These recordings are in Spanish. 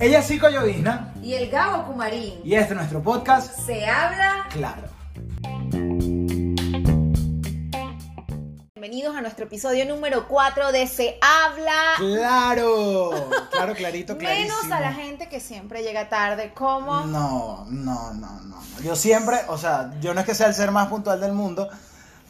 Ella es Cico Llovizna Y el Gabo Kumarín. y este es nuestro podcast Se habla. Claro. Bienvenidos a nuestro episodio número 4 de Se habla. Claro, claro, clarito, clarísimo. Menos a la gente que siempre llega tarde, como. No, no, no, no. Yo siempre, o sea, yo no es que sea el ser más puntual del mundo,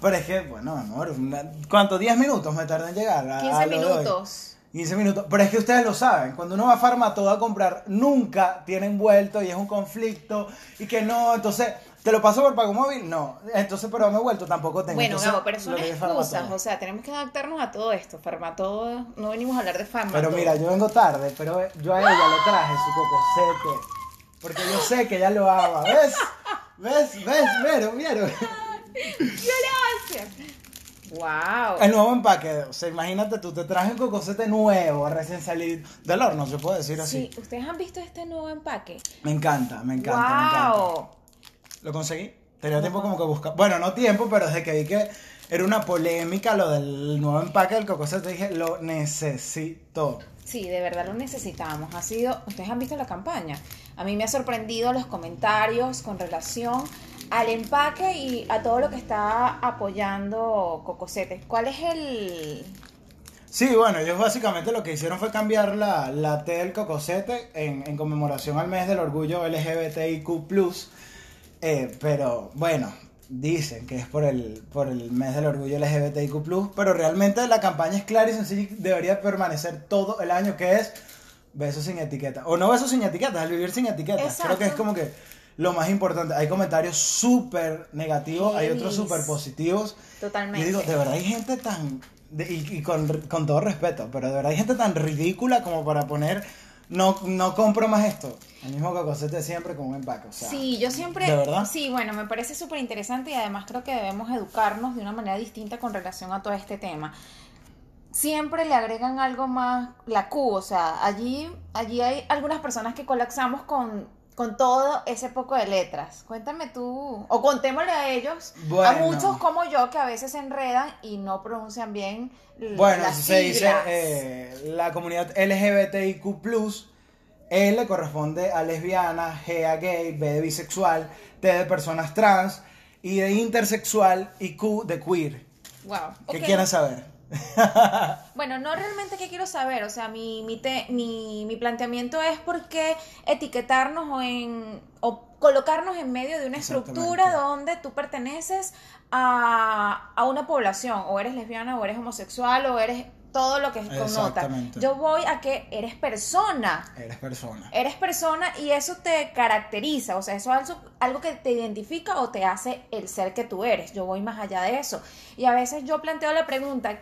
pero es que, bueno, amor, una- ¿cuánto? ¿10 minutos me tardé en llegar? a- 15 a lo de hoy? minutos. 15 minutos. Pero es que ustedes lo saben, cuando uno va a Farmatodo a comprar, nunca tiene envuelto y es un conflicto y que no, entonces, ¿te lo paso por pago móvil? No. Entonces, pero me he vuelto, tampoco tengo. Bueno, Entonces, Gabo, pero son excusas. O sea, tenemos que adaptarnos a todo esto. Farmatodo. No venimos a hablar de Farmatodo. Pero mira, yo vengo tarde, pero yo a ella le traje su cocosete. Porque yo sé que ella lo ama. ¿Ves? ¿Ves? ¿Ves? ¿Vieron? ¿Vieron? Wow. El nuevo empaque. O sea, imagínate tú, te traje un cocosete nuevo, recién salido del horno, se puede decir así. Sí, ¿ustedes han visto este nuevo empaque? Me encanta, me encanta, me encanta. wow. ¿Lo conseguí? Tenía tiempo como que buscar. Bueno, no tiempo, pero desde que vi que era una polémica lo del nuevo empaque del cocosete, dije, lo necesito. Sí, de verdad lo necesitamos. Ha sido, ustedes han visto la campaña. A mí me ha sorprendido los comentarios con relación al empaque y a todo lo que está apoyando Cocosete. ¿Cuál es el Sí, bueno, ellos básicamente lo que hicieron fue cambiar la, la T del cocosete en, en conmemoración al mes del orgullo LGBTIQ+. Eh, pero bueno, dicen que es por el, por el mes del orgullo LGBTIQ+, pero realmente la campaña es clara y sencilla y debería permanecer todo el año, que es besos sin etiqueta. O no besos sin etiqueta, el vivir sin etiqueta. Exacto. Creo que es como que lo más importante. Hay comentarios súper negativos, hay otros súper positivos. totalmente? Yo digo, de verdad hay gente tan. de- y y con, con todo respeto, pero de verdad hay gente tan ridícula como para poner. No, no compro más esto. El mismo cocosete siempre con un empaque. O sea, sí, yo siempre. ¿De verdad? Sí, bueno, me parece súper interesante y además creo que debemos educarnos de una manera distinta con relación a todo este tema. Siempre le agregan algo más, la Q, o sea, allí, allí hay algunas personas que colapsamos con, con todo ese poco de letras. Cuéntame tú, o contémosle a ellos, a Bueno. muchos como yo que a veces se enredan y no pronuncian bien Bueno, las se dice eh, la comunidad LGBTIQ. L corresponde a lesbiana, G a gay, B de bisexual, T de personas trans, y de intersexual y Q de queer. Wow. ¿Qué ok. quieren saber? Bueno, no realmente qué quiero saber, o sea, mi, mi, te- mi, mi planteamiento es por qué etiquetarnos o, en, o colocarnos en medio de una estructura donde tú perteneces a, a una población, o eres lesbiana, o eres homosexual, o eres todo lo que connota. Exactamente. Yo voy a que eres persona. Eres persona. Eres persona y eso te caracteriza, o sea, eso es algo que te identifica o te hace el ser que tú eres. Yo voy más allá de eso. Y a veces yo planteo la pregunta,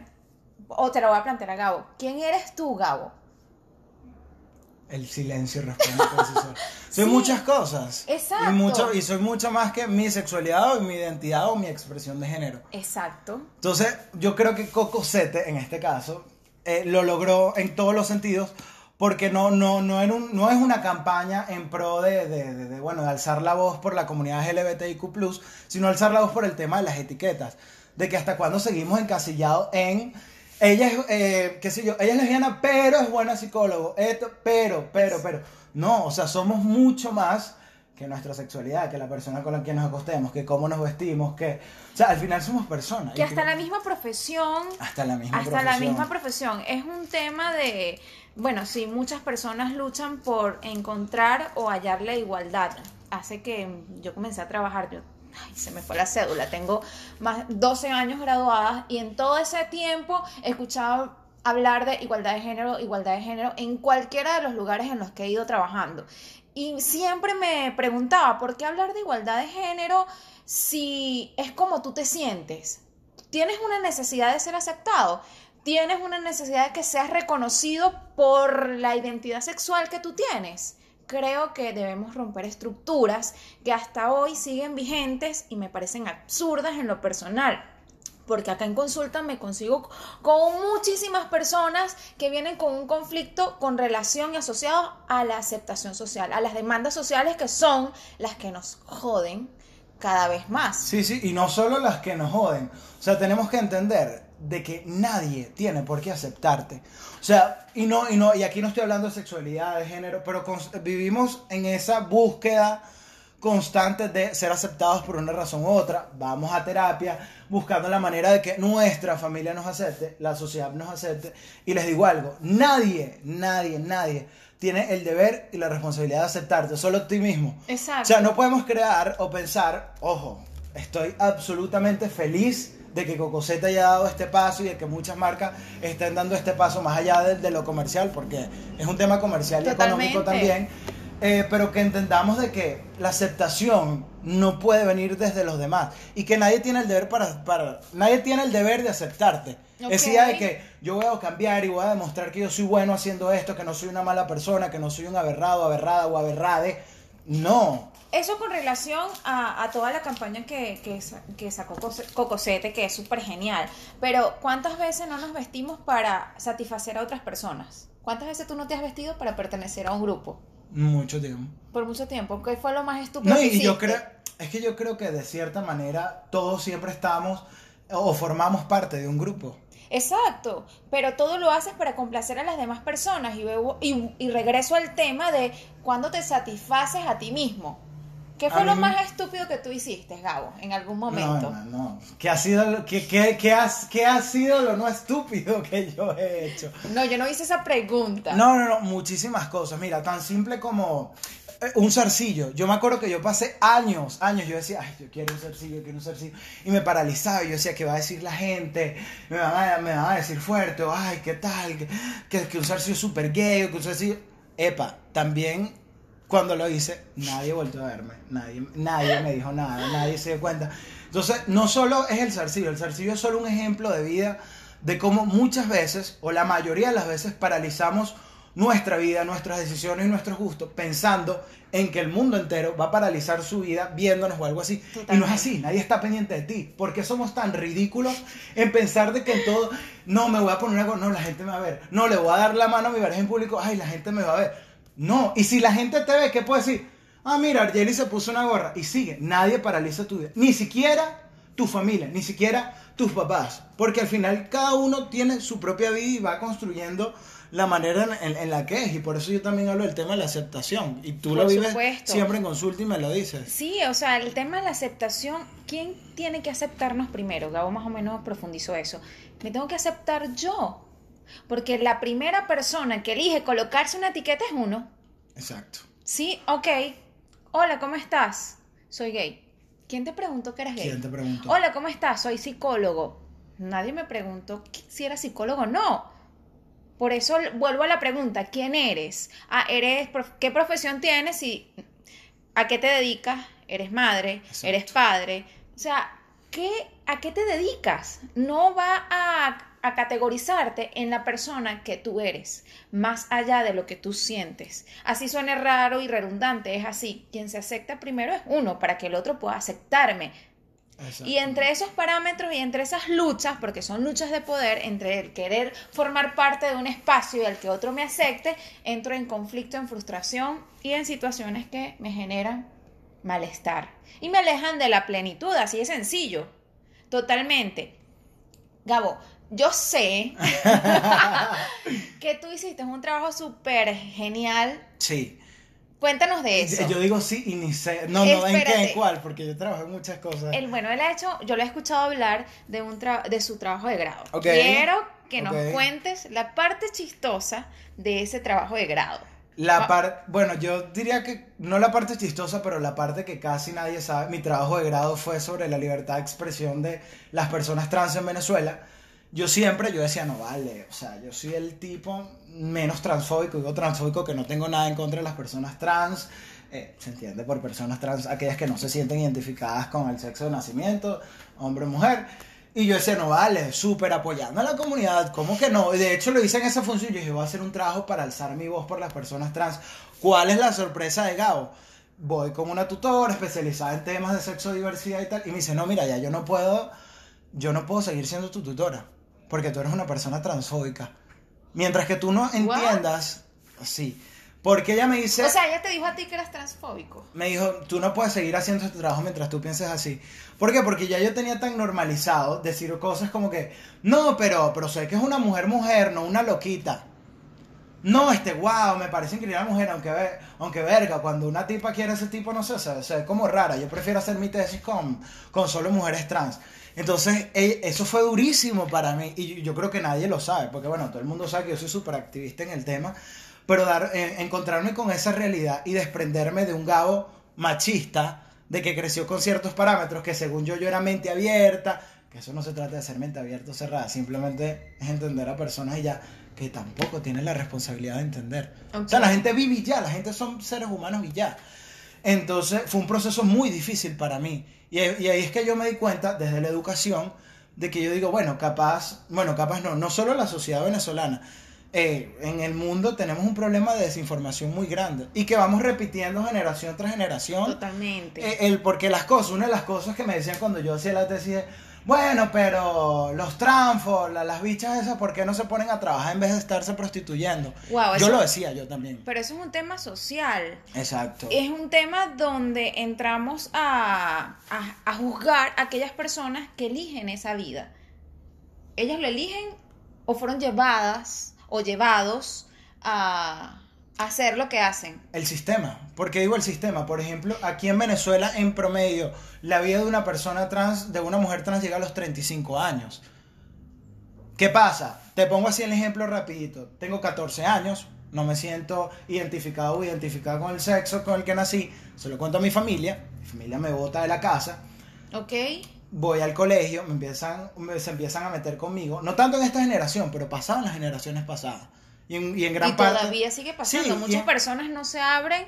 o te la voy a plantear a Gabo, ¿quién eres tú, Gabo? El silencio responde por sí solo. Soy Sí, muchas cosas. exacto. Y, mucho, y soy mucho más que mi sexualidad o mi identidad o mi expresión de género. Exacto. Entonces, yo creo que Cocosete, en este caso, eh, lo logró en todos los sentidos. Porque no, no, no, era un- no es una campaña en pro de, de- de- de, bueno, de alzar la voz por la comunidad LGBTIQ, sino alzar la voz por el tema de las etiquetas. De que hasta cuándo seguimos encasillados en. Ella es, eh, qué sé yo, ella es lesbiana, pero es buena psicólogo. Esto, pero, pero, pero. No, o sea, somos mucho más que nuestra sexualidad, que la persona con la que nos acostemos, que cómo nos vestimos, que. O sea, al final somos personas. Que hasta la misma profesión hasta la misma hasta la profesión. misma profesión. Es un tema de, bueno, sí, muchas personas luchan por encontrar o hallar la igualdad. Hace que yo comencé a trabajar, yo, ay, se me fue la cédula, tengo más 12 años graduadas y en todo ese tiempo escuchaba hablar de igualdad de género, igualdad de género en cualquiera de los lugares en los que he ido trabajando. Y siempre me preguntaba, ¿por qué hablar de igualdad de género si es como tú te sientes? tienes una necesidad de ser aceptado, tienes una necesidad de que seas reconocido por la identidad sexual que tú tienes. Creo que debemos romper estructuras que hasta hoy siguen vigentes y me parecen absurdas en lo personal. Porque acá en consulta me consigo con muchísimas personas que vienen con un conflicto con relación y asociado a la aceptación social, a las demandas sociales que son las que nos joden cada vez más. Sí, sí, y no solo las que nos joden. O sea, tenemos que entender, de que nadie tiene por qué aceptarte. O sea, y no, y no, y aquí no estoy hablando de sexualidad, de género, pero vivimos en esa búsqueda constante de ser aceptados por una razón u otra. Vamos a terapia buscando la manera de que nuestra familia nos acepte, la sociedad nos acepte. Y les digo algo, nadie, nadie, nadie tiene el deber y la responsabilidad de aceptarte, solo ti mismo. Exacto. O sea, no podemos crear o pensar, ojo, estoy absolutamente feliz de que Cocoseta haya dado este paso y de que muchas marcas estén dando este paso más allá de, lo comercial, porque es un tema comercial y económico también. Eh, pero que entendamos de que la aceptación no puede venir desde los demás y que nadie tiene el deber para, para nadie tiene el deber de aceptarte. Esa idea de que yo voy a cambiar y voy a demostrar que yo soy bueno haciendo esto, que no soy una mala persona, que no soy un aberrado, aberrada o aberrade, no. Eso con relación a, toda la campaña que, que, que sacó Cocosete, que es súper genial. Pero ¿cuántas veces no nos vestimos para satisfacer a otras personas? ¿Cuántas veces tú no te has vestido para pertenecer a un grupo? Mucho tiempo. Por mucho tiempo. ¿Qué fue lo más estúpido no, y yo creo, es que yo creo que de cierta manera todos siempre estamos o formamos parte de un grupo. Exacto, pero todo lo haces para complacer a las demás personas y, y, y regreso al tema de cuando te satisfaces a ti mismo. ¿Qué fue lo más estúpido que tú hiciste, Gabo, en algún momento? No, no, no. ¿Qué ha, sido, qué, qué, qué, qué ha sido lo no estúpido que yo he hecho? No, yo no hice esa pregunta. No, no, no, muchísimas cosas. Mira, tan simple como eh, un zarcillo. Yo me acuerdo que yo pasé años, años, yo decía, ay, yo quiero un zarcillo, yo quiero un zarcillo. Y me paralizaba, yo decía, ¿qué va a decir la gente? Me van a, me van a decir fuerte, o, ay, ¿qué tal? Que, que, que un zarcillo es súper gay, o que un zarcillo... Epa, también cuando lo hice, nadie volvió a verme, nadie, nadie me dijo nada, nadie se dio cuenta. Entonces, no solo es el zarcillo, el zarcillo es solo un ejemplo de vida de cómo muchas veces, o la mayoría de las veces, paralizamos nuestra vida, nuestras decisiones y nuestros gustos, pensando en que el mundo entero va a paralizar su vida viéndonos o algo así. Y no es así, nadie está pendiente de ti. ¿Por qué somos tan ridículos en pensar de que en todo, no, me voy a poner algo, no, la gente me va a ver, no, le voy a dar la mano a mi pareja en público, ay, la gente me va a ver. No, y si la gente te ve, ¿qué puede decir? Ah, mira, Argeli se puso una gorra y sigue. Nadie paraliza tu vida. Ni siquiera tu familia, ni siquiera tus papás. Porque al final cada uno tiene su propia vida y va construyendo la manera en, la que es. Y por eso yo también hablo del tema de la aceptación. Y tú lo vives siempre en consulta y me lo dices. Sí, o sea, el tema de la aceptación, ¿quién tiene que aceptarnos primero? Gabo más o menos profundizó eso. Me tengo que aceptar yo. Porque la primera persona que elige colocarse una etiqueta es uno. Exacto. Sí, ok. Hola, ¿cómo estás? Soy gay. ¿Quién te preguntó que eres gay? ¿Quién te preguntó? Hola, ¿cómo estás? Soy psicólogo. Nadie me preguntó si era psicólogo. No. Por eso vuelvo a la pregunta, ¿quién eres? Ah, eres ¿Qué profesión tienes y a qué te dedicas? ¿Eres madre? ¿Eres padre? O sea, ¿qué, ¿a qué te dedicas? No va a a categorizarte en la persona que tú eres, más allá de lo que tú sientes. Así suene raro y redundante, es así. Quien se acepta primero es uno, para que el otro pueda aceptarme. Y entre esos parámetros y entre esas luchas, porque son luchas de poder, entre el querer formar parte de un espacio y el que otro me acepte, entro en conflicto, en frustración y en situaciones que me generan malestar. Y me alejan de la plenitud, así de sencillo. Totalmente. Gabo, yo sé que tú hiciste un trabajo súper genial. Sí. Cuéntanos de eso. Yo digo sí y ni sé. No, no, ¿en qué? ¿En cuál? Porque yo trabajo en muchas cosas. El, bueno, él ha hecho, yo le he escuchado hablar de, un de su trabajo de grado. Quiero que nos cuentes la parte chistosa de ese trabajo de grado. La parte, bueno, yo diría que no la parte chistosa, pero la parte que casi nadie sabe. Mi trabajo de grado fue sobre la libertad de expresión de las personas trans en Venezuela yo siempre, yo decía, no vale, o sea, yo soy el tipo menos transfóbico, digo transfóbico que no tengo nada en contra de las personas trans, eh, se entiende por personas trans aquellas que no se sienten identificadas con el sexo de nacimiento, hombre o mujer. Y yo decía, no vale, súper apoyando a la comunidad, ¿cómo que no? De hecho lo hice en esa función, yo dije, voy a hacer un trabajo para alzar mi voz por las personas trans. ¿Cuál es la sorpresa de Gabo? Voy con una tutora especializada en temas de sexo, diversidad y tal, y me dice, no, mira, ya yo no puedo, yo no puedo seguir siendo tu tutora porque tú eres una persona transfóbica. Mientras que tú no entiendas, sí, Porque ella me dice... O sea, ella te dijo a ti que eras transfóbico. Me dijo, tú no puedes seguir haciendo este trabajo mientras tú pienses así. ¿Por qué? Porque ya yo tenía tan normalizado decir cosas como que, no, pero, pero sé que es una mujer mujer, no una loquita. No, este, wow, me parece increíble la mujer, aunque, ve- aunque verga, cuando una tipa quiere ese tipo, no sé, se, se ve como rara. Yo prefiero hacer mi tesis con, con solo mujeres trans. Entonces, eh, eso fue durísimo para mí y yo creo que nadie lo sabe, porque bueno, todo el mundo sabe que yo soy súper activista en el tema, pero dar, eh, encontrarme con esa realidad y desprenderme de un Gabo machista, de que creció con ciertos parámetros, que según yo yo era mente abierta, que eso no se trata de ser mente abierta o cerrada, simplemente es entender a personas y ya, que tampoco tienen la responsabilidad de entender. O sea, la gente vive y ya, la gente son seres humanos y ya. Entonces fue un proceso muy difícil para mí. Y, ahí- y ahí es que yo me di cuenta, desde la educación, de que yo digo, bueno, capaz, bueno, capaz no, no solo la sociedad venezolana, eh, en el mundo tenemos un problema de desinformación muy grande y que vamos repitiendo generación tras generación. Totalmente. Eh, el, porque las cosas, una de las cosas que me decían cuando yo hacía la tesis es, bueno, pero los transfos, la- las bichas esas, ¿por qué no se ponen a trabajar en vez de estarse prostituyendo? Yo eso- lo decía, yo también. Pero eso es un tema social. Exacto. Es un tema donde entramos a, a, a juzgar a aquellas personas que eligen esa vida. Ellas lo eligen o fueron llevadas o llevados a hacer lo que hacen. El sistema. ¿Por qué digo el sistema? Por ejemplo, aquí en Venezuela, en promedio, la vida de una persona trans, de una mujer trans, llega a los 35 años. ¿Qué pasa? Te pongo así el ejemplo rapidito. Tengo 14 años, no me siento identificado o identificada con el sexo con el que nací. Se lo cuento a mi familia. Mi familia me bota de la casa. ¿Ok? Voy al colegio, me empiezan, me- se empiezan a meter conmigo. No tanto en esta generación, pero pasaban las generaciones pasadas. Y en, y en gran y parte... todavía sigue pasando. Sí, Muchas en- personas no se abren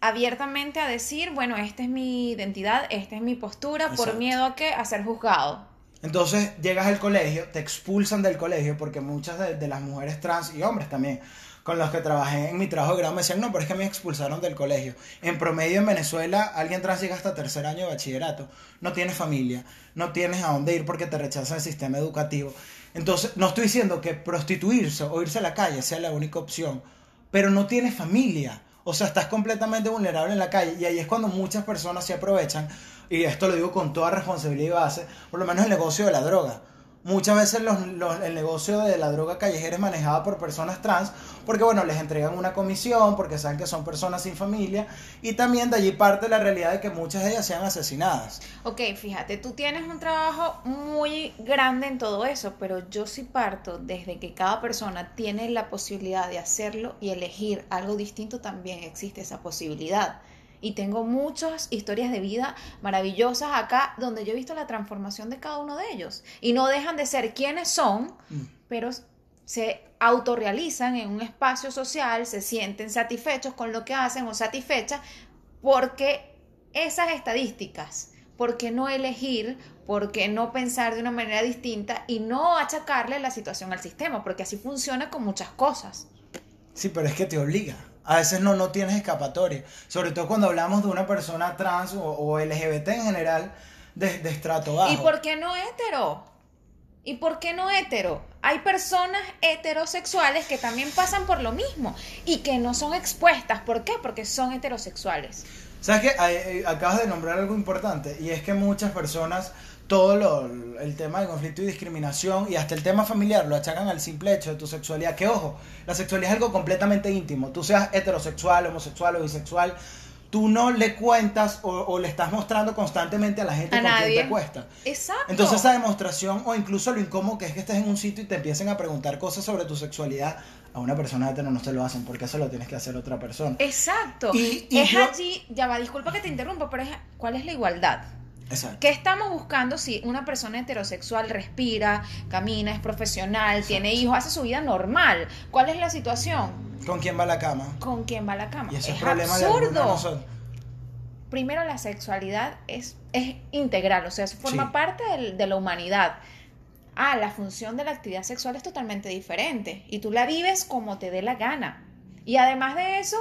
abiertamente a decir, bueno, esta es mi identidad, esta es mi postura, por miedo a que a ser juzgado. Entonces llegas al colegio, te expulsan del colegio porque muchas de, de las mujeres trans y hombres también con los que trabajé en mi trabajo de grado me decían, no, pero es que me expulsaron del colegio. En promedio en Venezuela, alguien trans llega hasta tercer año de bachillerato. No tienes familia, no tienes a dónde ir porque te rechazan el sistema educativo. Entonces, no estoy diciendo que prostituirse o irse a la calle sea la única opción, pero no tienes familia. O sea, estás completamente vulnerable en la calle y ahí es cuando muchas personas se aprovechan, y esto lo digo con toda responsabilidad y base, por lo menos el negocio de la droga. Muchas veces los- los- el negocio de la droga callejera es manejado por personas trans porque, bueno, les entregan una comisión, porque saben que son personas sin familia y también de allí parte la realidad de que muchas de ellas sean asesinadas. Ok, fíjate, tú tienes un trabajo muy grande en todo eso, pero yo sí parto desde que cada persona tiene la posibilidad de hacerlo y elegir algo distinto, también existe esa posibilidad. Y tengo muchas historias de vida maravillosas acá donde yo he visto la transformación de cada uno de ellos. Y no dejan de ser quienes son, Mm. pero se autorrealizan en un espacio social, se sienten satisfechos con lo que hacen o satisfechas porque esas estadísticas, ¿por qué no elegir? ¿Por qué no pensar de una manera distinta y no achacarle la situación al sistema? Porque así funciona con muchas cosas. Sí, pero es que te obliga. A veces no, no tienes escapatoria. Sobre todo cuando hablamos de una persona trans o, o LGBT en general de, de estrato bajo. ¿Y por qué no hetero? ¿Y por qué no hetero? Hay personas heterosexuales que también pasan por lo mismo y que no son expuestas. ¿Por qué? Porque son heterosexuales. ¿Sabes qué? Acabas de nombrar algo importante y es que muchas personas todo lo, el tema de conflicto y discriminación y hasta el tema familiar lo achacan al simple hecho de tu sexualidad. Que ojo, la sexualidad es algo completamente íntimo. Tú seas heterosexual, homosexual o bisexual, tú no le cuentas o, o le estás mostrando constantemente a la gente A con quien nadie. te acuestas. Exacto. Entonces esa demostración o incluso lo incómodo que es que estés en un sitio y te empiecen a preguntar cosas sobre tu sexualidad, a una persona hetero no se lo hacen porque eso lo tienes que hacer otra persona. Exacto. Y- y es yo- allí, ya va, disculpa que te interrumpa, pero es, ¿cuál es la igualdad? Exacto. ¿Qué estamos buscando si una persona heterosexual respira, camina, es profesional, tiene hijos, hace su vida normal? ¿Cuál es la situación? ¿Con quién va a la cama? ¿Con quién va a la cama? Y eso es problema de de absurdo. nosotros. Primero, la sexualidad es, es integral, o sea, forma Sí. parte del- de la humanidad. Ah, la función de la actividad sexual es totalmente diferente y tú la vives como te dé la gana. Y además de eso,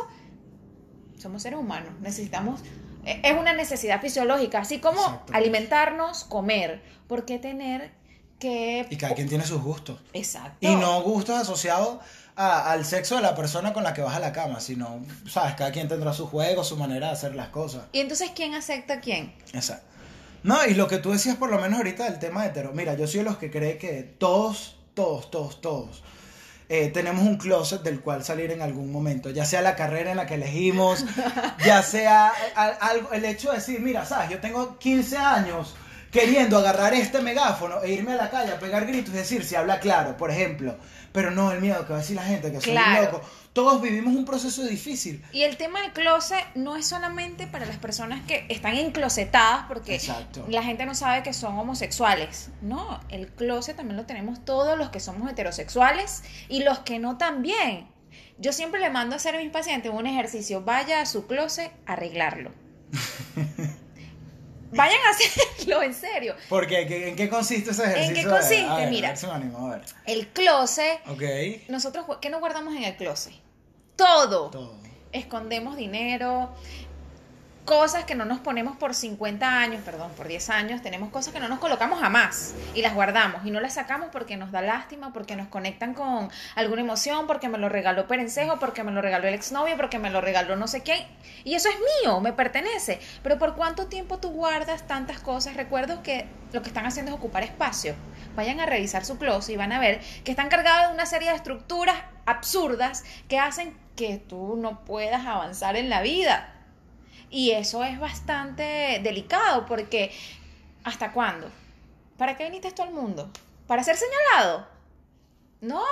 somos seres humanos, necesitamos, es una necesidad fisiológica, así como Exacto. alimentarnos, comer. ¿Por qué tener que... Y cada quien tiene sus gustos. Exacto. Y no gustos asociados a- al sexo de la persona con la que vas a la cama, sino, sabes, cada quien tendrá su juego, su manera de hacer las cosas. Y entonces, ¿quién acepta a quién? Exacto. No, y lo que tú decías por lo menos ahorita del tema hetero. Mira, yo soy de los que cree que todos, todos, todos, todos eh, tenemos un closet del cual salir en algún momento. Ya sea la carrera en la que elegimos, ya sea algo, el hecho de decir, mira, sabes, yo tengo 15 años queriendo agarrar este megáfono e irme a la calle a pegar gritos y decir si habla claro, por ejemplo. Pero no, el miedo que va a decir la gente, que soy un Claro. loco. Todos vivimos un proceso difícil. Y el tema del closet no es solamente para las personas que están enclosetadas porque Exacto. la gente no sabe que son homosexuales. No, el closet también lo tenemos todos los que somos heterosexuales y los que no también. Yo siempre le mando a hacer a mis pacientes un ejercicio. Vaya a su closet a arreglarlo. Vayan a hacerlo, en serio. Porque, ¿qué- ¿en qué consiste ese ejercicio? qué de- a consiste? ver, Mira. A ver si me animo, a ver. El closet, Ok. nosotros, ¿qué nos guardamos en el closet? Todo. Todo. escondemos dinero, cosas que no nos ponemos por 50 años, perdón, por 10 años, tenemos cosas que no nos colocamos jamás y las guardamos y no las sacamos porque nos da lástima, porque nos conectan con alguna emoción, porque me lo regaló Perencejo, porque me lo regaló el exnovio, porque me lo regaló no sé quién. Y eso es mío, me pertenece. Pero ¿por cuánto tiempo tú guardas tantas cosas? Recuerdo que lo que están haciendo es ocupar espacio. Vayan a revisar su closet y van a ver que están cargados de una serie de estructuras absurdas que hacen que tú no puedas avanzar en la vida. Y eso es bastante delicado porque ¿hasta cuándo? ¿Para qué viniste tú al mundo? ¿Para ser señalado? No,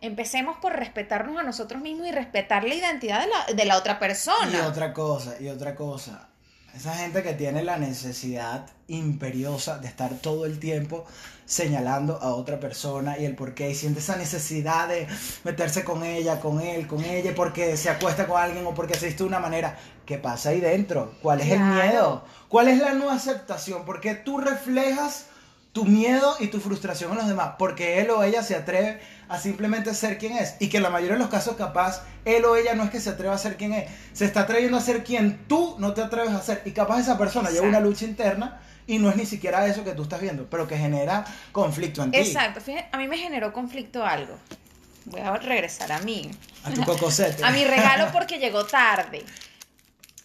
empecemos por respetarnos a nosotros mismos y respetar la identidad de la, de la otra persona. Y otra cosa, y otra cosa. Esa gente que tiene la necesidad imperiosa de estar todo el tiempo señalando a otra persona y el por qué, y siente esa necesidad de meterse con ella, con él, con ella, porque se acuesta con alguien o porque se viste de una manera. ¿Qué pasa ahí dentro? ¿Cuál es el miedo? ¿Cuál es la no aceptación? Porque tú reflejas tu miedo y tu frustración en los demás, porque él o ella se atreve a simplemente ser quien es, y que en la mayoría de los casos capaz, él o ella no es que se atreva a ser quien es, se está atreviendo a ser quien tú no te atreves a ser, y capaz esa persona lleva una lucha interna y no es ni siquiera eso que tú estás viendo, pero que genera conflicto en ti, Exacto, fíjate, a mí me generó conflicto algo. Voy a regresar a mí. a tu cocosete. A mi regalo porque llegó tarde.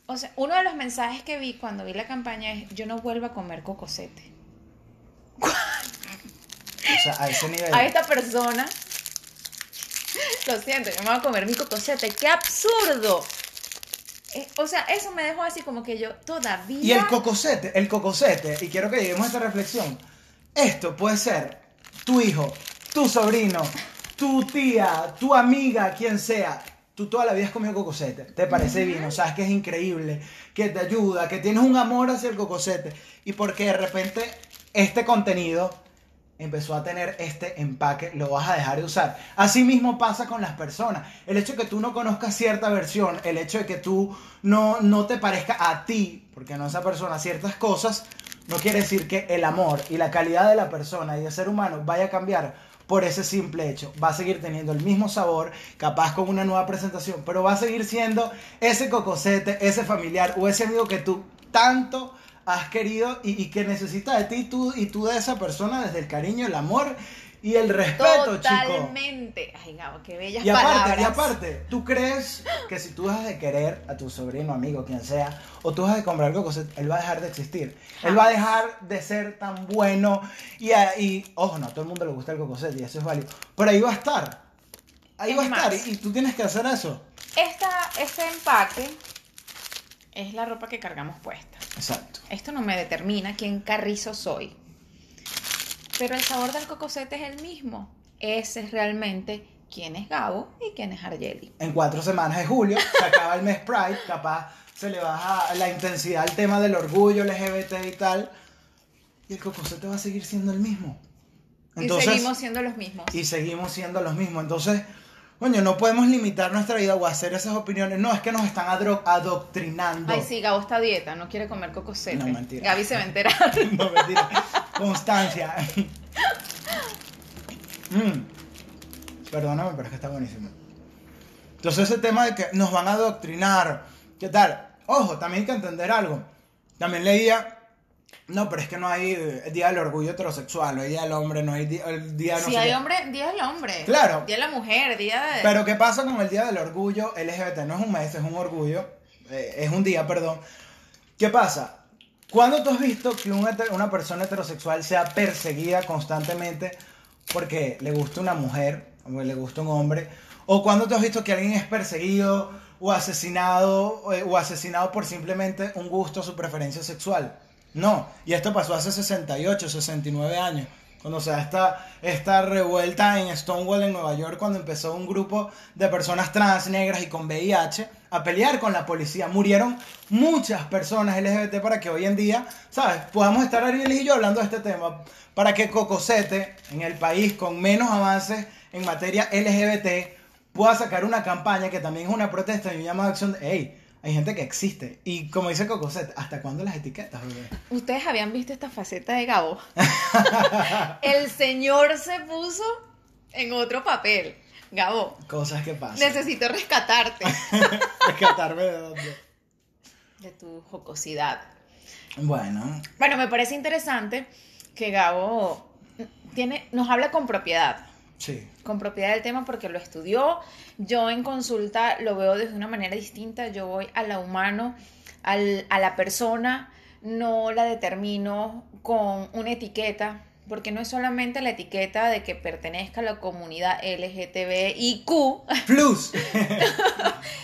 O sea, uno de los mensajes que vi cuando vi la campaña es, yo no vuelvo a comer cocosete. O sea, a ese nivel. A esta persona, lo siento, yo me voy a comer mi cocosete. ¡Qué absurdo! Eh, o sea, eso me dejó así como que yo todavía... Y el cocosete, el cocosete, y quiero que lleguemos a esta reflexión. Esto puede ser tu hijo, tu sobrino, tu tía, tu amiga, quien sea. Tú toda la vida has comido cocosete, te parece bien, sabes que es increíble, que te ayuda, que tienes un amor hacia el cocosete. Y porque de repente este contenido empezó a tener este empaque, lo vas a dejar de usar. Así mismo pasa con las personas. El hecho de que tú no conozcas cierta versión, el hecho de que tú no, no te parezca a ti, porque no a esa persona, ciertas cosas, no quiere decir que el amor y la calidad de la persona y del ser humano vaya a cambiar por ese simple hecho. Va a seguir teniendo el mismo sabor, capaz con una nueva presentación, pero va a seguir siendo ese cocosete, ese familiar o ese amigo que tú tanto has querido y, y que necesita de ti tú y tú de esa persona desde el cariño, el amor y el respeto, chico. Totalmente. Ay, Gabo, qué bellas Y aparte, palabras. y aparte, ¿tú crees que si tú dejas de querer a tu sobrino, amigo, quien sea, o tú dejas de comprar cocosete, él va a dejar de existir? Él va a dejar de ser tan bueno y, y ojo, no, a todo el mundo le gusta el cocosete y eso es válido, pero ahí va a estar. Ahí Es va a estar y tú tienes que hacer eso. Esta, este empaque es la ropa que cargamos puesta. Exacto. Esto no me determina quién carrizo soy. Pero el sabor del cocosete es el mismo. Ese es realmente quién es Gabo y quién es Argeli. En cuatro semanas de julio se acaba el mes Pride, capaz se le baja la intensidad al tema del orgullo LGBT y tal, y el cocosete va a seguir siendo el mismo. y seguimos siendo los mismos. y seguimos siendo los mismos. Entonces, coño, no podemos limitar nuestra vida o hacer esas opiniones. No, es que nos están adoctrinando. Ay, sí, Gabo está a dieta, no quiere comer cocosete. No, mentira. Gaby se va a enterar. No, mentira. Constancia. Mm. Perdóname, pero es que está buenísimo. Entonces ese tema de que nos van a adoctrinar, ¿qué tal? Ojo, también hay que entender algo. También leía No, pero es que no hay eh, Día del Orgullo Heterosexual, no hay Día del Hombre, no hay Día, el día no si sé hay qué. hombre, día del hombre. Claro. Día de la mujer, día de... Pero ¿qué pasa con el Día del Orgullo LGBT? No es un mes, es un orgullo, eh, es un día, perdón. ¿Qué pasa? ¿Cuándo tú has visto que un una persona heterosexual sea perseguida constantemente porque le gusta una mujer o le gusta un hombre? ¿O cuándo tú has visto que alguien es perseguido o asesinado eh, o asesinado por simplemente un gusto o su preferencia sexual? No, y esto pasó hace 68, 69 años, cuando se da esta, esta revuelta en Stonewall, en Nueva York, cuando empezó un grupo de personas trans, negras y con VIH a pelear con la policía. Murieron muchas personas LGBT para que hoy en día, ¿sabes? Podamos estar Ariel y yo hablando de este tema, para que Cocosete, en el país con menos avances en materia LGBT, pueda sacar una campaña que también es una protesta y un llamado a acción de, hey, hay gente que existe. Y como dice Cocosete, ¿hasta cuándo las etiquetas, bebé? Ustedes habían visto esta faceta de Gabo. El señor se puso en otro papel. Gabo, Cosas que pasan. necesito rescatarte Rescatarme de dónde. de tu jocosidad. Bueno, Bueno, me parece interesante que Gabo tiene, nos habla con propiedad. Sí. con propiedad del tema porque lo estudió. Yo en consulta lo veo desde una manera distinta. Yo voy a la humano, al- a la persona, no la determino con una etiqueta, porque no es solamente la etiqueta de que pertenezca a la comunidad LGTBIQ. Plus.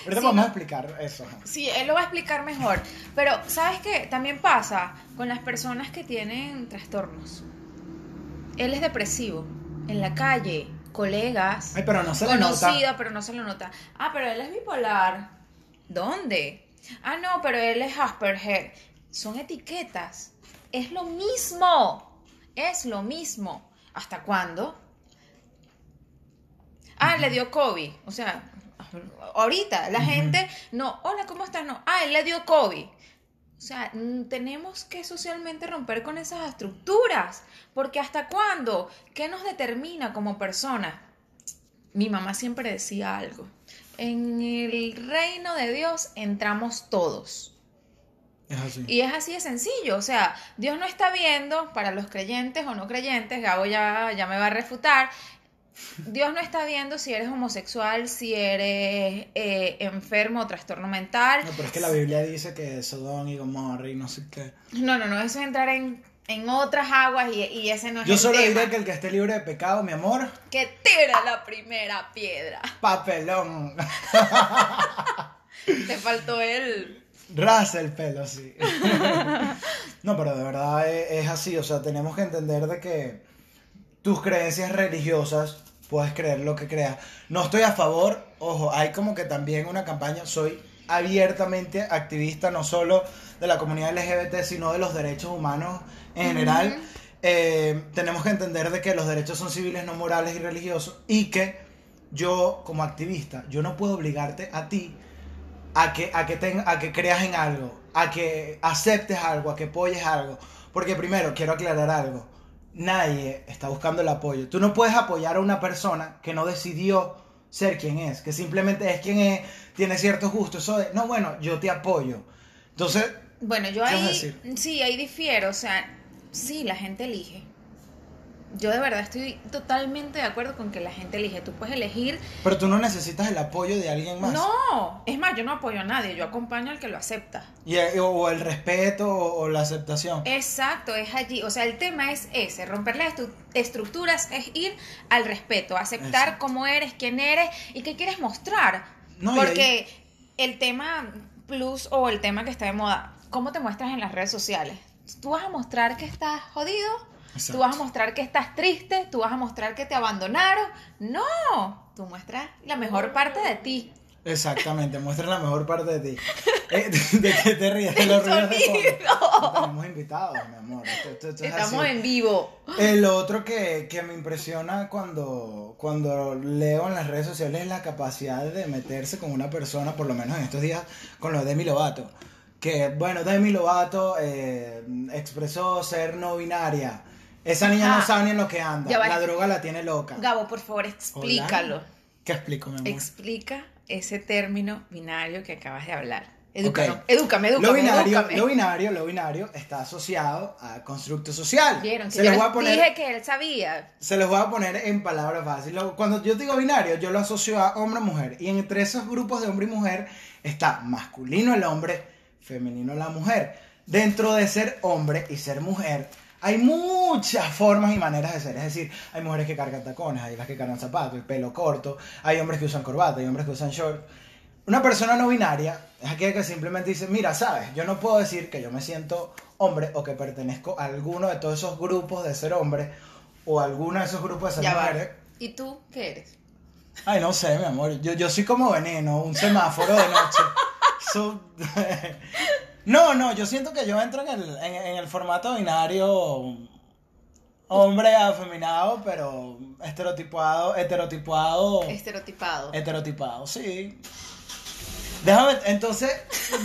Ahorita vamos a explicar eso. Sí, él lo va a explicar mejor. Pero, ¿sabes qué? También pasa con las personas que tienen trastornos. Él es depresivo. En la calle, colegas. Ay, pero no se le nota. conocida, pero no se lo nota. Ah, pero él es bipolar. ¿Dónde? Ah, no, pero él es Asperger. Son etiquetas. Es lo mismo. Es lo mismo. ¿Hasta cuándo? Ah, le dio COVID. O sea, ahorita la gente, no, hola, ¿cómo estás? No, ah, él le dio COVID. O sea, tenemos que socialmente romper con esas estructuras. Porque ¿hasta cuándo? ¿Qué nos determina como personas? Mi mamá siempre decía algo. En el reino de Dios entramos todos. Es así. Y es así de sencillo, o sea, Dios no está viendo, para los creyentes o no creyentes, Gabo ya, ya me va a refutar, Dios no está viendo si eres homosexual, si eres eh, enfermo o trastorno mental. No, pero es que la Biblia dice que Sodón y Gomorra y no sé qué. No, no, no, eso es entrar en, en otras aguas y, y ese no es Yo el solo tema. diré que el que esté libre de pecado, mi amor, Que tira la primera piedra. papelón. Te faltó el... Rasa el pelo, sí. no, pero de verdad es, es así. O sea, tenemos que entender de que tus creencias religiosas, puedes creer lo que creas. No estoy a favor, ojo, hay como que también una campaña, soy abiertamente activista, no solo de la comunidad LGBT, sino de los derechos humanos en general. Eh, tenemos que entender de que los derechos son civiles, no morales y religiosos, y que yo, como activista, yo no puedo obligarte a ti a que, a que, ten- a que creas en algo, a que aceptes algo, a que apoyes algo. Porque primero, quiero aclarar algo. Nadie está buscando el apoyo. Tú no puedes apoyar a una persona que no decidió ser quien es, que simplemente es quien es, tiene ciertos gustos. Eso de, no, bueno, yo te apoyo. Entonces, Bueno, yo ¿Qué vas a ahí, decir? sí, ahí difiero, o sea, sí, la gente elige. Yo de verdad estoy totalmente de acuerdo con que la gente elige. Tú puedes elegir. pero tú no necesitas el apoyo de alguien más. No, es más, yo no apoyo a nadie, yo acompaño al que lo acepta. Y, eh, o el respeto o, o la aceptación. Exacto, es allí. O sea, el tema es ese, romper las estructuras es ir al respeto, aceptar Exacto. cómo eres, quién eres y qué quieres mostrar. No, Porque el tema plus o el tema que está de moda, ¿cómo te muestras en las redes sociales? Tú vas a mostrar que estás jodido, Exacto. tú vas a mostrar que estás triste, tú vas a mostrar que te abandonaron. No, tú muestras la mejor parte de ti. Exactamente, muestra la mejor parte de ti. Eh, ¿De, qué te ríes? De los ruidos de fondo. Tenemos invitados, mi amor. Esto- esto- esto es Estamos así. en vivo. Lo otro que, que me impresiona cuando, cuando leo en las redes sociales es la capacidad de meterse con una persona, por lo menos en estos días, con lo de Demi Lovato. Que, bueno, Demi Lovato eh, expresó ser no binaria. Esa niña no Ajá. sabe ni en lo que anda. Va. La droga la tiene loca. Gabo, por favor, explícalo. ¿Qué explico, mi amor? Explica ese término binario que acabas de hablar. Edúcame, Ok. edúcame, edúcame, Lo binario, edúcame. lo binario, lo binario está asociado a constructo social. Vieron que se yo los voy a poner, dije que él sabía. se los voy a poner en palabras fáciles. Cuando yo digo binario, yo lo asocio a hombre-mujer. Y entre esos grupos de hombre y mujer está masculino el hombre, femenino la mujer. Dentro de ser hombre y ser mujer, hay muchas formas y maneras de ser. Es decir, hay mujeres que cargan tacones, hay las que cargan zapatos, el pelo corto, hay hombres que usan corbata, hay hombres que usan short. Una persona no binaria es aquella que simplemente dice, mira, sabes, yo no puedo decir que yo me siento hombre o que pertenezco a alguno de todos esos grupos de ser hombre o a alguno de esos grupos de ser Ya va. mujeres. ¿Y tú qué eres? Ay, no sé, mi amor. Yo, yo soy como veneno, un semáforo de noche. So- no, no, yo siento que yo entro en el, en, en el formato binario hombre afeminado, pero estereotipado, heterotipado. Estereotipado. Heterotipado, sí. Déjame, entonces,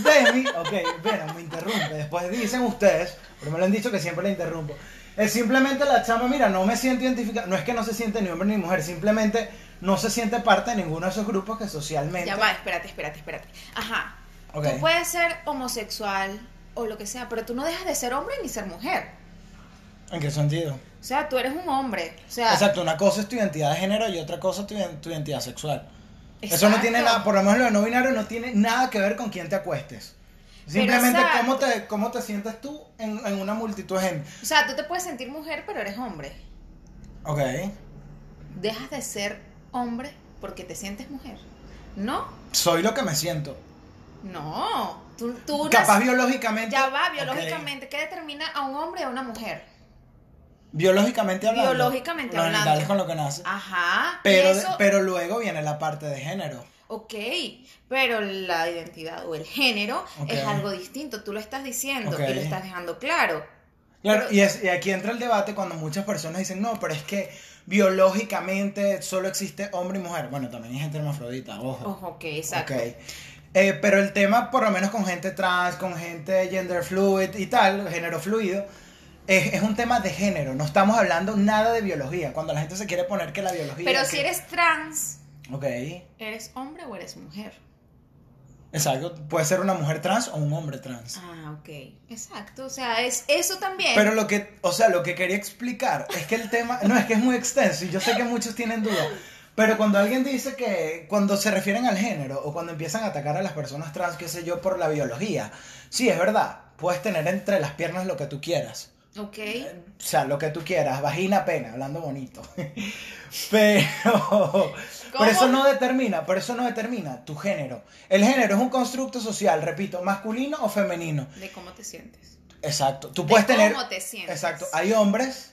Demi, ok, bueno, me interrumpe. Después dicen ustedes, pero me lo han dicho que siempre le interrumpo. Es simplemente la chama, mira, no me siento identificada. No es que no se siente ni hombre ni mujer, simplemente no se siente parte de ninguno de esos grupos que socialmente. Ya va, espérate, espérate, espérate. Ajá. Tú puedes ser homosexual o lo que sea, pero tú no dejas de ser hombre ni ser mujer. ¿En qué sentido? O sea, tú eres un hombre. O sea, Exacto, una cosa es tu identidad de género y otra cosa es tu, tu identidad sexual. Eso no tiene nada, por lo menos lo de no binario no tiene nada que ver con quién te acuestes. Simplemente cómo te, cómo te sientes tú en, en una multitud de gente. O sea, tú te puedes sentir mujer, pero eres hombre. Ok. Dejas de ser hombre porque te sientes mujer. No, Soy lo que me siento. No. Tú, tú Capaz biológicamente. Ya va, biológicamente. ¿Qué determina a un hombre o a una mujer? Biológicamente hablando. Biológicamente los hablando. con lo que nace. Ajá. pero, eso, pero luego viene la parte de género. Ok, pero la identidad o el género es algo distinto. Tú lo estás diciendo y lo estás dejando claro. Claro, Pero- y, es- y aquí entra el debate cuando muchas personas dicen, no, pero es que biológicamente solo existe hombre y mujer. Bueno, también hay gente hermafrodita, ojo. Ojo, ok, exacto. Ok. Eh, pero el tema, por lo menos con gente trans, con gente gender fluid y tal, género fluido, es, es un tema de género. No estamos hablando nada de biología. Cuando la gente se quiere poner que la biología. Pero que- si eres trans, Ok. ¿eres hombre o eres mujer? Exacto. Puede ser una mujer trans o un hombre trans. Ah, ok. Exacto. O sea, es eso también. Pero lo que, o sea, lo que quería explicar es que el tema, no, es que es muy extenso y yo sé que muchos tienen dudas, pero cuando alguien dice que, cuando se refieren al género o cuando empiezan a atacar a las personas trans, qué sé yo, por la biología, sí, es verdad, puedes tener entre las piernas lo que tú quieras. Ok. O sea, lo que tú quieras, vagina, pena, hablando bonito. Pero, pero eso no determina, pero eso no determina tu género. El género es un constructo social, repito, masculino o femenino. De cómo te sientes. Exacto. Tú De puedes tener. cómo te sientes. Exacto. Hay hombres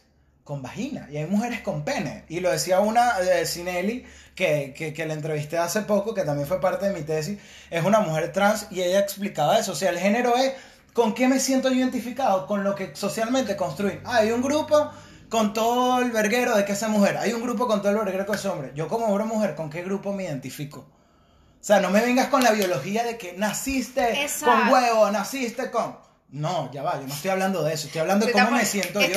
con vagina y hay mujeres con pene. Y lo decía una, eh, Cinelli, que, que, que la entrevisté hace poco, que también fue parte de mi tesis. Es una mujer trans y ella explicaba eso. O sea, el género es con qué me siento identificado, con lo que socialmente construí. Ah, hay un grupo con todo el verguero de que esa mujer. Hay un grupo con todo el verguero que es hombre. Yo como hombre mujer, ¿con qué grupo me identifico? O sea, no me vengas con la biología de que naciste Exacto. con huevo, naciste con... No, ya va, yo no estoy hablando de eso, estoy hablando de cómo me estamos- siento yo,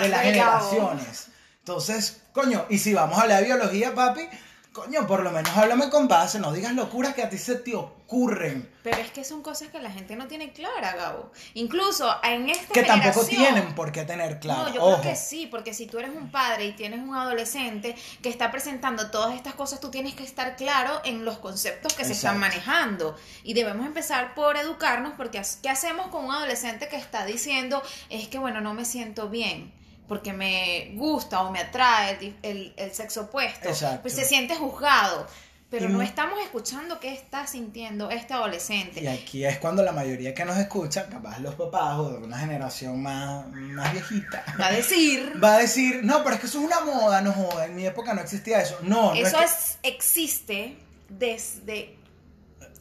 de las generaciones. Entonces, coño, y si vamos a hablar de biología, papi, coño, por lo menos háblame con base, no digas locuras que a ti se te ocurren, Pero es que son cosas que la gente no tiene clara, Gabo. Incluso en esta que tampoco tienen por qué tener claro. No, yo Ojo. creo que sí, porque si tú eres un padre y tienes un adolescente que está presentando todas estas cosas, tú tienes que estar claro en los conceptos que se están manejando. Y debemos empezar por educarnos, porque ¿qué hacemos con un adolescente que está diciendo, es que, bueno, no me siento bien? Porque me gusta o me atrae el, el- el sexo opuesto. Exacto. Pues se siente juzgado. Pero Y no estamos escuchando qué está sintiendo este adolescente. Y aquí es cuando la mayoría que nos escucha, capaz los papás o de una generación más, más viejita, Va a decir, va a decir, no, pero es que eso es una moda, no joda, en mi época no existía eso. No, no eso es, que- es, existe desde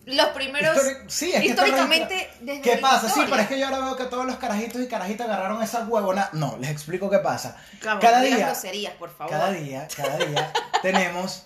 los primeros Histori- sí, es que históricamente registra- desde ¿Qué pasa? Sí, pero es que yo ahora veo que todos los carajitos y carajitas agarraron esa huevona. No, les explico qué pasa. Cada día, groserías, por favor. cada día, cada día tenemos,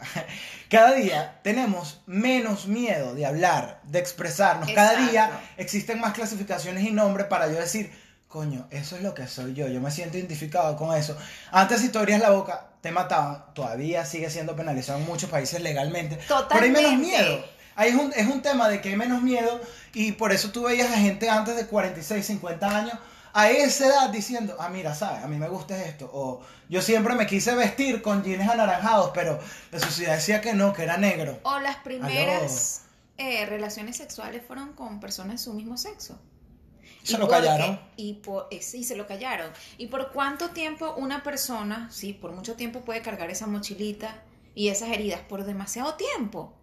cada día tenemos menos miedo de hablar, de expresarnos. Cada día existen más clasificaciones y nombres para yo decir, coño, eso es lo que soy yo. Yo me siento identificado con eso. Antes si tú abrías la boca, te mataban. Todavía sigue siendo penalizado en muchos países legalmente. Pero hay menos Totalmente. miedo. Ahí es un, es un tema de que hay menos miedo y por eso tú veías a gente antes de 46, 50 años a esa edad diciendo, ah, mira, ¿sabes? A mí me gusta esto. O yo siempre me quise vestir con jeans anaranjados, pero la sociedad decía que no, que era negro. O las primeras eh, relaciones sexuales fueron con personas de su mismo sexo. Se lo callaron. Y, por, eh, sí, se lo callaron. ¿Y por cuánto tiempo una persona, sí, por mucho tiempo puede cargar esa mochilita y esas heridas? Por demasiado tiempo.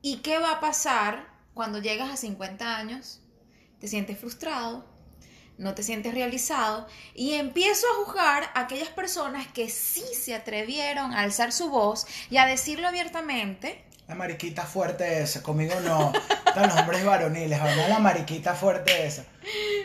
¿Y qué va a pasar cuando llegas a 50 años? Te sientes frustrado, no te sientes realizado y empiezo a juzgar a aquellas personas que sí se atrevieron a alzar su voz y a decirlo abiertamente. La mariquita fuerte esa, conmigo no. Están los hombres varoniles, ¿verdad? La mariquita fuerte esa.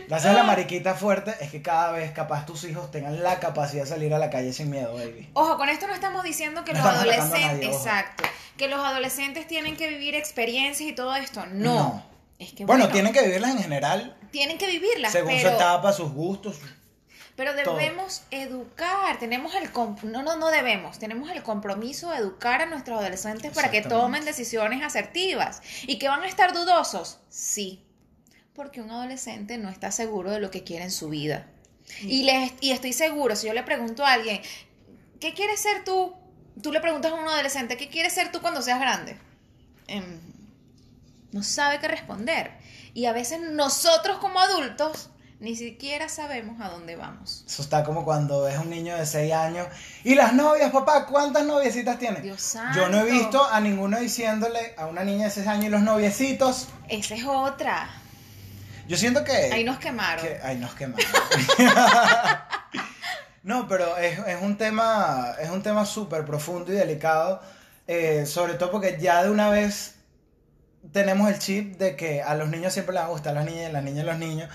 Gracias a la mariquita fuerte es que cada vez capaz tus hijos tengan la capacidad de salir a la calle sin miedo, baby. Ojo, con esto no estamos diciendo que No los adolescentes, exacto, que los adolescentes tienen que vivir experiencias y todo esto. No. No. Es que Bueno, bueno, tienen que vivirlas en general, tienen que vivirlas, según su pero, etapa, sus gustos. Pero todo. debemos educar, tenemos el no no no debemos, tenemos el compromiso de educar a nuestros adolescentes para que tomen decisiones asertivas y que van a estar dudosos. Sí. Porque un adolescente no está seguro de lo que quiere en su vida. Y, les, y estoy seguro, si yo le pregunto a alguien, ¿qué quieres ser tú? Tú le preguntas a un adolescente, ¿qué quieres ser tú cuando seas grande? Em, no sabe qué responder. Y a veces nosotros como adultos ni siquiera sabemos a dónde vamos. Eso está como cuando ves a un niño de 6 años. Y las novias, papá, ¿cuántas noviecitas tienes? Dios Yo no he santo. visto a ninguno diciéndole a una niña de 6 años y los noviecitos. Esa es otra. Yo siento que. Ahí nos quemaron. que ahí nos quemaron. no, pero es, es un tema. Es un tema súper profundo y delicado. eh, sobre todo porque ya de una vez tenemos el chip de que a los niños siempre les gusta a las niñas y a las niñas a los niños.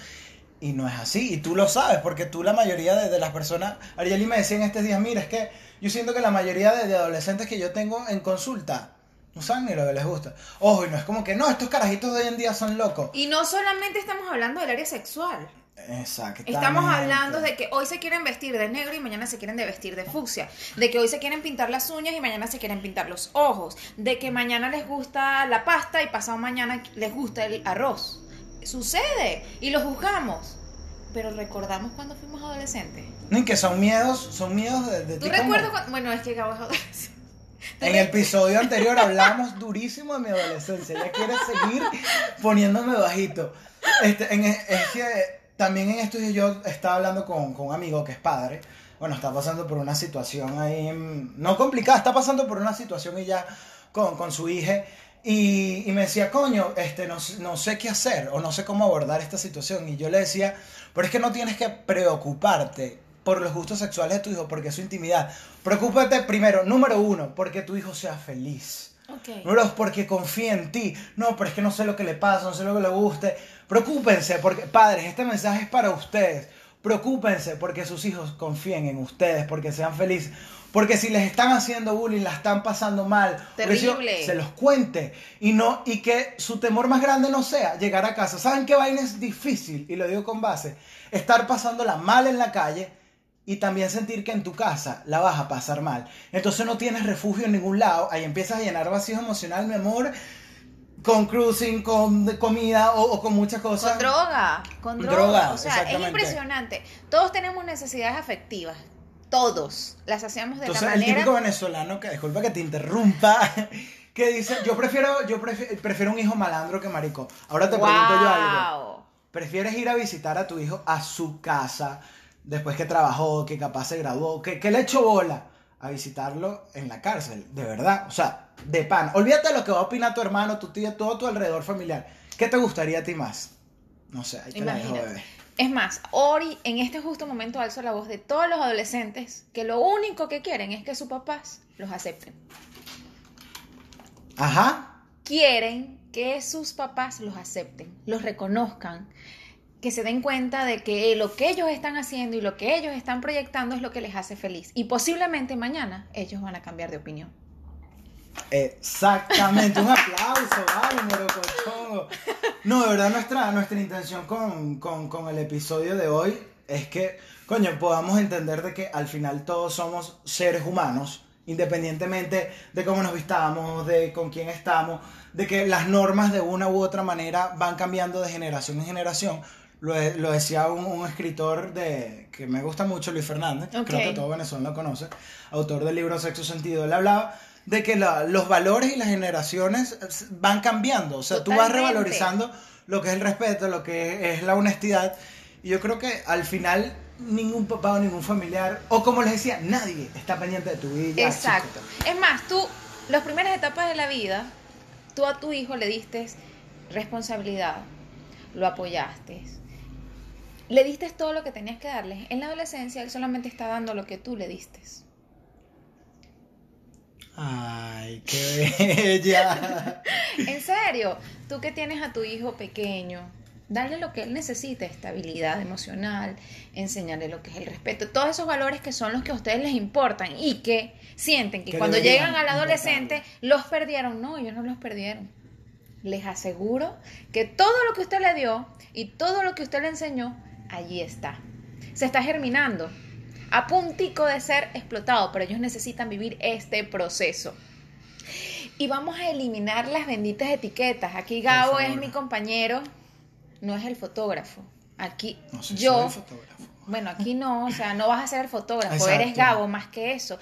Y no es así, y tú lo sabes, porque tú la mayoría de, de las personas, Arieli me decía en estos días, mira, es que yo siento que la mayoría de, de adolescentes que yo tengo en consulta no saben ni lo que les gusta. Ojo, y no es como que, no, estos carajitos de hoy en día son locos. Y no solamente estamos hablando del área sexual. Exactamente. Estamos hablando de que hoy se quieren vestir de negro y mañana se quieren de vestir de fucsia. De que hoy se quieren pintar las uñas y mañana se quieren pintar los ojos. De que mañana les gusta la pasta y pasado mañana les gusta el arroz. Sucede y lo juzgamos. Pero recordamos cuando fuimos adolescentes. No, y que son miedos, son miedos de, de ¿Tú recuerdas cuando.? Bueno, es que Gabo es adolescente. En el episodio anterior hablamos durísimo de mi adolescencia. Ella quiere seguir poniéndome bajito. Este, en- es que también en días yo estaba hablando con, con un amigo que es padre. Bueno, está pasando por una situación ahí, mm, no complicada, está pasando por una situación y ya con, con su hija. Y, y me decía, coño, este, no, sé- no sé qué hacer o no sé cómo abordar esta situación. Y yo le decía, pero es que no tienes que preocuparte por los gustos sexuales de tu hijo, porque es su intimidad. Preocúpate primero, número uno, porque tu hijo sea feliz. Ok. Número dos, porque confía en ti. No, pero es que no sé lo que le pasa, no sé lo que le guste. Preocúpense, porque, padres, este mensaje es para ustedes. Preocúpense porque sus hijos confíen en ustedes, porque sean felices. Porque si les están haciendo bullying, la están pasando mal, Terrible. se los cuente y no y que su temor más grande no sea llegar a casa. ¿Saben qué vaina es difícil? Y lo digo con base. Estar pasándola mal en la calle y también sentir que en tu casa la vas a pasar mal. Entonces no tienes refugio en ningún lado. Ahí empiezas a llenar vacíos emocional, mi amor, con cruising, con comida o, o con muchas cosas. Con droga, con droga. Droga, o sea, es impresionante. Todos tenemos necesidades afectivas. Todos. Las hacemos de Entonces la el manera. típico venezolano que disculpa que te interrumpa. Que dice, yo prefiero, yo prefiero, prefiero un hijo malandro que marico. Ahora te pregunto yo algo. ¿Prefieres ir a visitar a tu hijo a su casa después que trabajó, que capaz se graduó, que, que le echó bola a visitarlo en la cárcel? De verdad, o sea, de pan. Olvídate de lo que va a opinar tu hermano, tu tía, todo tu alrededor familiar. ¿Qué te gustaría a ti más? No sé, ahí te la dejo, Imagínate. bebé. Es más, Ori en este justo momento alzo la voz de todos los adolescentes que lo único que quieren es que sus papás los acepten. Ajá. Quieren que sus papás los acepten, los reconozcan, que se den cuenta de que lo que ellos están haciendo y lo que ellos están proyectando es lo que les hace feliz. Y posiblemente mañana ellos van a cambiar de opinión. Exactamente, un aplauso, vale, morocochongo. No, de verdad nuestra, nuestra intención con, con, con el episodio de hoy es que, coño, podamos entender de que al final todos somos seres humanos independientemente de cómo nos vistamos, de con quién estamos, de que las normas de una u otra manera van cambiando de generación en generación. Lo, lo decía un, un, escritor de, que me gusta mucho, Luis Fernández, creo que todo Venezuela lo conoce, autor del libro Sexo Sentido. Él hablaba de que la- los valores y las generaciones van cambiando, o sea, tú vas revalorizando lo que es el respeto, lo que es la honestidad. Y yo creo que al final ningún papá o ningún familiar, o como les decía, nadie está pendiente de tu vida. Exacto. Es más, tú, las primeras etapas de la vida, tú a tu hijo le diste responsabilidad, lo apoyaste, le diste todo lo que tenías que darle. En la adolescencia, él solamente está dando lo que tú le diste. Ay, qué bella. En serio, tú que tienes a tu hijo pequeño, darle lo que él necesita, estabilidad emocional, enseñarle lo que es el respeto, todos esos valores que son los que a ustedes les importan y que sienten que, Que cuando llegan al adolescente los perdieron. No, ellos no los perdieron. Les aseguro que todo lo que usted le dio y todo lo que usted le enseñó, allí está. Se está germinando, a puntico de ser explotado, pero ellos necesitan vivir este proceso. Y vamos a eliminar las benditas etiquetas. Aquí Gabo es mi compañero, no es el fotógrafo. Aquí No yo, soy fotógrafo. bueno, aquí no, o sea, no vas a ser el fotógrafo, Exacto. eres Gabo más que eso.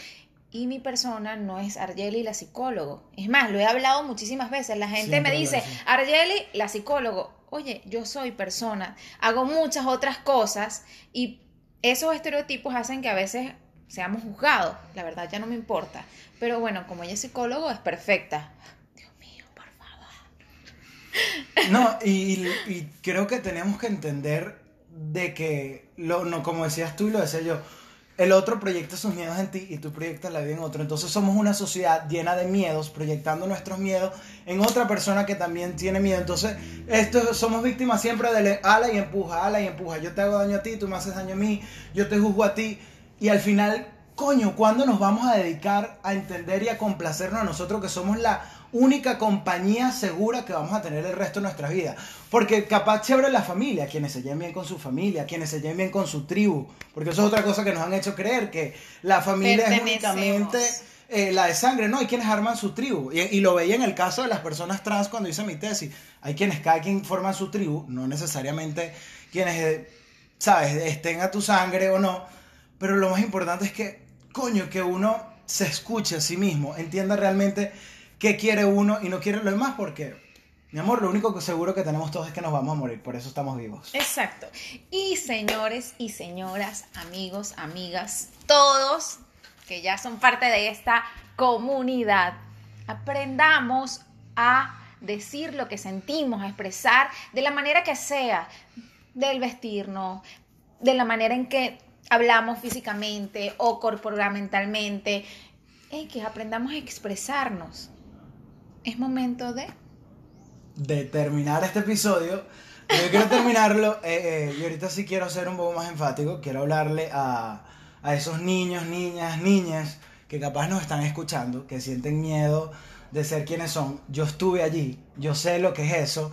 Y mi persona no es Argeli la psicólogo. Es más, lo he hablado muchísimas veces. La gente Siempre me dice. Argeli la psicólogo. Oye, yo soy persona, hago muchas otras cosas y esos estereotipos hacen que a veces seamos juzgados. La verdad ya no me importa. Pero bueno, como ella es psicólogo, es perfecta. Dios mío, por favor. No, y, y creo que tenemos que entender de que, lo, no, como decías tú y lo decía yo, el otro proyecta sus miedos en ti y tú proyectas la vida en otro. Entonces somos una sociedad llena de miedos, proyectando nuestros miedos en otra persona que también tiene miedo. Entonces, esto, somos víctimas siempre de ala y empuja, ala y empuja. Yo te hago daño a ti, tú me haces daño a mí, yo te juzgo a ti. Y al final, coño, ¿cuándo nos vamos a dedicar a entender y a complacernos a nosotros que somos la única compañía segura que vamos a tener el resto de nuestras vidas? Porque capaz chévere la familia, quienes se lleven bien con su familia, quienes se lleven bien con su tribu, porque eso es otra cosa que nos han hecho creer, que la familia es únicamente eh, la de sangre, no, hay quienes arman su tribu. Y, y lo veía en el caso de las personas trans cuando hice mi tesis. Hay quienes, cada quien forma su tribu, no necesariamente quienes, eh, sabes, estén a tu sangre o no. Pero lo más importante es que, coño, que uno se escuche a sí mismo, entienda realmente qué quiere uno y no quiere lo demás, porque, mi amor, lo único que seguro que tenemos todos es que nos vamos a morir, por eso estamos vivos. Exacto. Y señores y señoras, amigos, amigas, todos que ya son parte de esta comunidad, aprendamos a decir lo que sentimos, a expresar de la manera que sea, del vestirnos, de la manera en que hablamos físicamente o corporalmente. Ey, que aprendamos a expresarnos. Es momento de... de terminar este episodio. Yo quiero terminarlo eh, eh, y ahorita sí quiero ser un poco más enfático. Quiero hablarle a, a esos niños, niñas, niñas que capaz nos están escuchando, que sienten miedo de ser quienes son. Yo estuve allí, yo sé lo que es eso.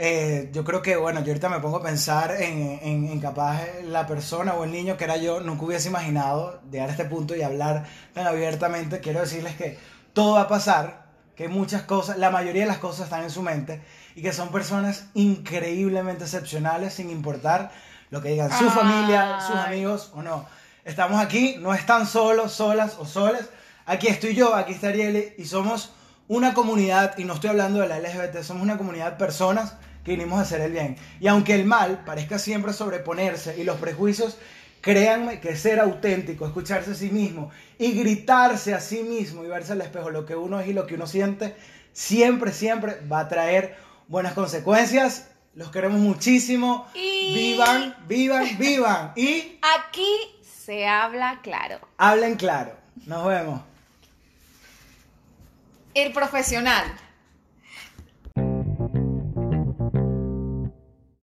Eh, yo creo que, bueno, yo ahorita me pongo a pensar en, en, en capaz la persona o el niño que era yo, nunca hubiese imaginado llegar a este punto y hablar tan abiertamente. Quiero decirles que todo va a pasar, que muchas cosas, la mayoría de las cosas están en su mente y que son personas increíblemente excepcionales sin importar lo que digan su familia, sus amigos o no. Estamos aquí, no están solos, solas o soles. Aquí estoy yo, aquí está Arieli y somos una comunidad, y no estoy hablando de la LGBT, somos una comunidad de personas que vinimos a hacer el bien. Y aunque el mal parezca siempre sobreponerse y los prejuicios, créanme que ser auténtico, escucharse a sí mismo y gritarse a sí mismo y verse al espejo lo que uno es y lo que uno siente, siempre, siempre va a traer buenas consecuencias. Los queremos muchísimo. Y- Vivan, vivan, vivan. Y Aquí se habla claro. hablen claro. Nos vemos. El profesional.